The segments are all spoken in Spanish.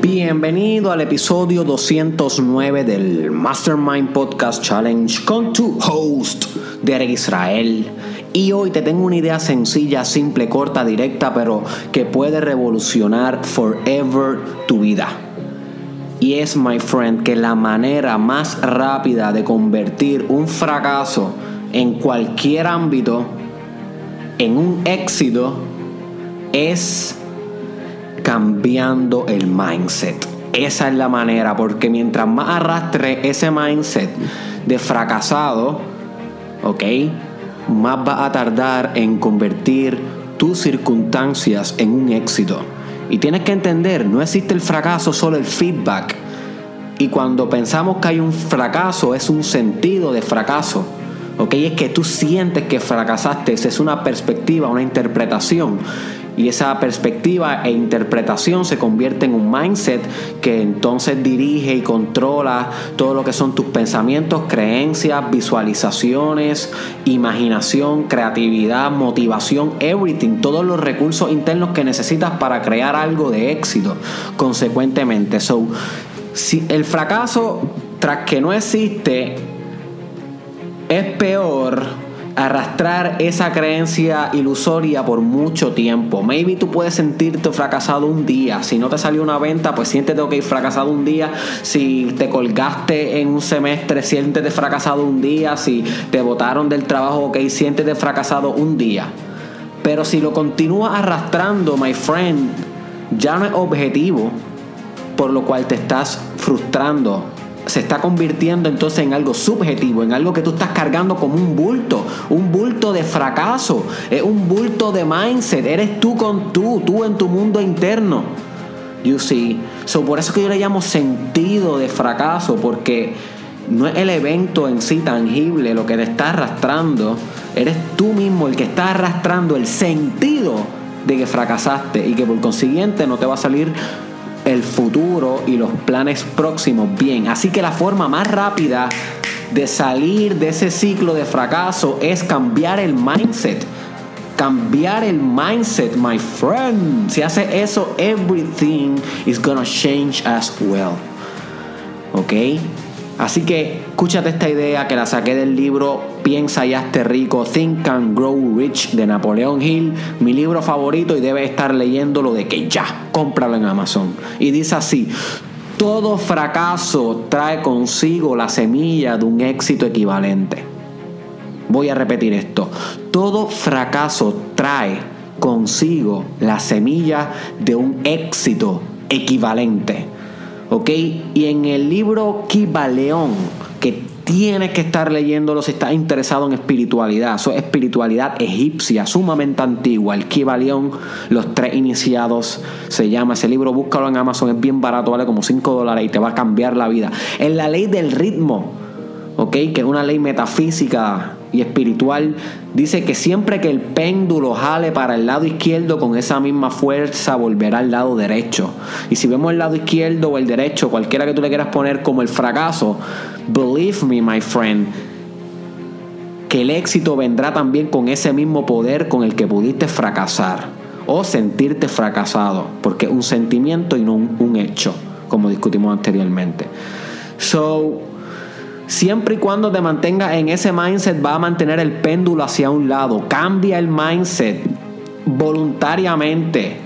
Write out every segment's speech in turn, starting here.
Bienvenido al episodio 209 del Mastermind Podcast Challenge con tu host, Derek Israel. Y hoy te tengo una idea sencilla, simple, corta, directa, pero que puede revolucionar forever tu vida. Y es, my friend, que la manera más rápida de convertir un fracaso en cualquier ámbito en un éxito es cambiando el mindset. Esa es la manera, porque mientras más arrastre ese mindset de fracasado, ¿ok? Más va a tardar en convertir tus circunstancias en un éxito. Y tienes que entender, no existe el fracaso, solo el feedback. Y cuando pensamos que hay un fracaso, es un sentido de fracaso. ¿ok? Es que tú sientes que fracasaste, es una perspectiva, una interpretación. Y esa perspectiva e interpretación se convierte en un mindset que entonces dirige y controla todo lo que son tus pensamientos, creencias, visualizaciones, imaginación, creatividad, motivación, everything, todos los recursos internos que necesitas para crear algo de éxito. Consecuentemente, so, si el fracaso, tras que no existe, es peor arrastrar esa creencia ilusoria por mucho tiempo. Maybe tú puedes sentirte fracasado un día. Si no te salió una venta, pues siéntete ok fracasado un día. Si te colgaste en un semestre, siéntete fracasado un día. Si te botaron del trabajo, ok, siéntete fracasado un día. Pero si lo continúas arrastrando, my friend, ya no es objetivo, por lo cual te estás frustrando se está convirtiendo entonces en algo subjetivo, en algo que tú estás cargando como un bulto, un bulto de fracaso, es un bulto de mindset, eres tú con tú, tú en tu mundo interno. You see, so por eso que yo le llamo sentido de fracaso, porque no es el evento en sí tangible lo que te está arrastrando, eres tú mismo el que está arrastrando el sentido de que fracasaste y que por consiguiente no te va a salir el futuro y los planes próximos bien. Así que la forma más rápida de salir de ese ciclo de fracaso es cambiar el mindset. Cambiar el mindset, my friend. Si hace eso, everything is gonna change as well. ¿Ok? Así que escúchate esta idea que la saqué del libro Piensa y hazte rico, Think and Grow Rich de Napoleón Hill, mi libro favorito y debes estar leyéndolo de que ya, cómpralo en Amazon. Y dice así, todo fracaso trae consigo la semilla de un éxito equivalente. Voy a repetir esto, todo fracaso trae consigo la semilla de un éxito equivalente. ¿Ok? Y en el libro Kibaleón, que tienes que estar leyéndolo si estás interesado en espiritualidad. Eso es espiritualidad egipcia, sumamente antigua. El Kibaleón, los tres iniciados, se llama ese libro. Búscalo en Amazon, es bien barato, vale como 5 dólares y te va a cambiar la vida. En la ley del ritmo, ¿ok? Que es una ley metafísica y espiritual, dice que siempre que el péndulo jale para el lado izquierdo, con esa misma fuerza volverá al lado derecho. Y si vemos el lado izquierdo o el derecho, cualquiera que tú le quieras poner como el fracaso, believe me, my friend, que el éxito vendrá también con ese mismo poder con el que pudiste fracasar o sentirte fracasado, porque es un sentimiento y no un, hecho, como discutimos anteriormente. So, Siempre y cuando te mantengas en ese mindset, va a mantener el péndulo hacia un lado. Cambia el mindset voluntariamente.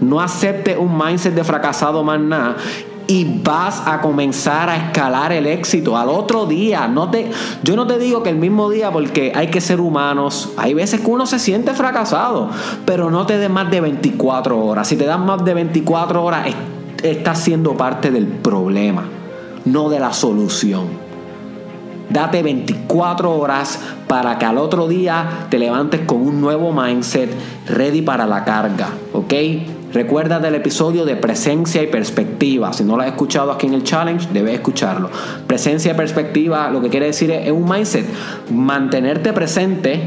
No acepte un mindset de fracasado más nada. Y vas a comenzar a escalar el éxito al otro día. No te, yo no te digo que el mismo día, porque hay que ser humanos. Hay veces que uno se siente fracasado, pero no te des más de 24 horas. Si te das más de 24 horas, estás siendo parte del problema, no de la solución. Date 24 horas para que al otro día te levantes con un nuevo mindset ready para la carga, ¿ok? Recuerda del episodio de presencia y perspectiva. Si no lo has escuchado aquí en el challenge, debes escucharlo. Presencia y perspectiva lo que quiere decir es, un mindset. Mantenerte presente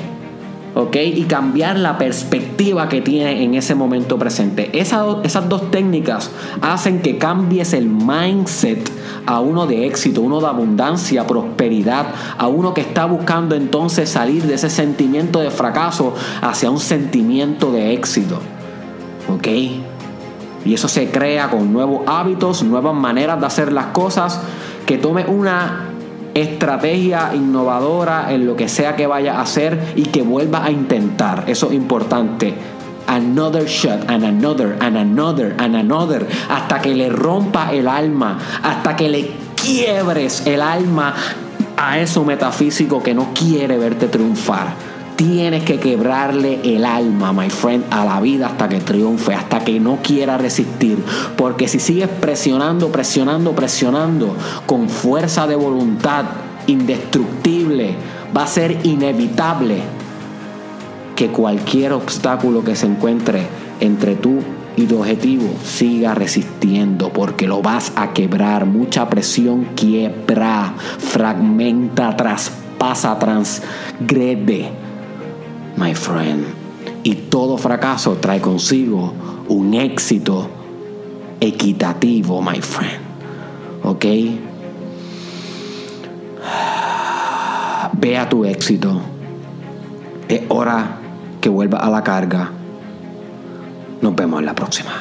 ¿ok? Y cambiar la perspectiva que tiene en ese momento presente. esas dos técnicas hacen que cambies el mindset a uno de éxito, uno de abundancia, prosperidad, a uno que está buscando entonces salir de ese sentimiento de fracaso hacia un sentimiento de éxito. ¿Ok? Y eso se crea con nuevos hábitos, nuevas maneras de hacer las cosas, que tome una estrategia innovadora en lo que sea que vaya a hacer y que vuelva a intentar. Eso es importante. Another shot, and another, and another, and another, hasta que le rompa el alma, hasta que le quiebres el alma a eso metafísico que no quiere verte triunfar. Tienes que quebrarle el alma, my friend, a la vida hasta que triunfe, hasta que no quiera resistir. Porque si sigues presionando, presionando, presionando con fuerza de voluntad indestructible, va a ser inevitable que cualquier obstáculo que se encuentre entre tú y tu objetivo siga resistiendo porque lo vas a quebrar. Mucha presión quiebra, fragmenta, traspasa, transgrede my friend. Y todo fracaso trae consigo un éxito equitativo, my friend. ¿Ok? Ve tu éxito. Es hora que vuelva a la carga. Nos vemos en la próxima.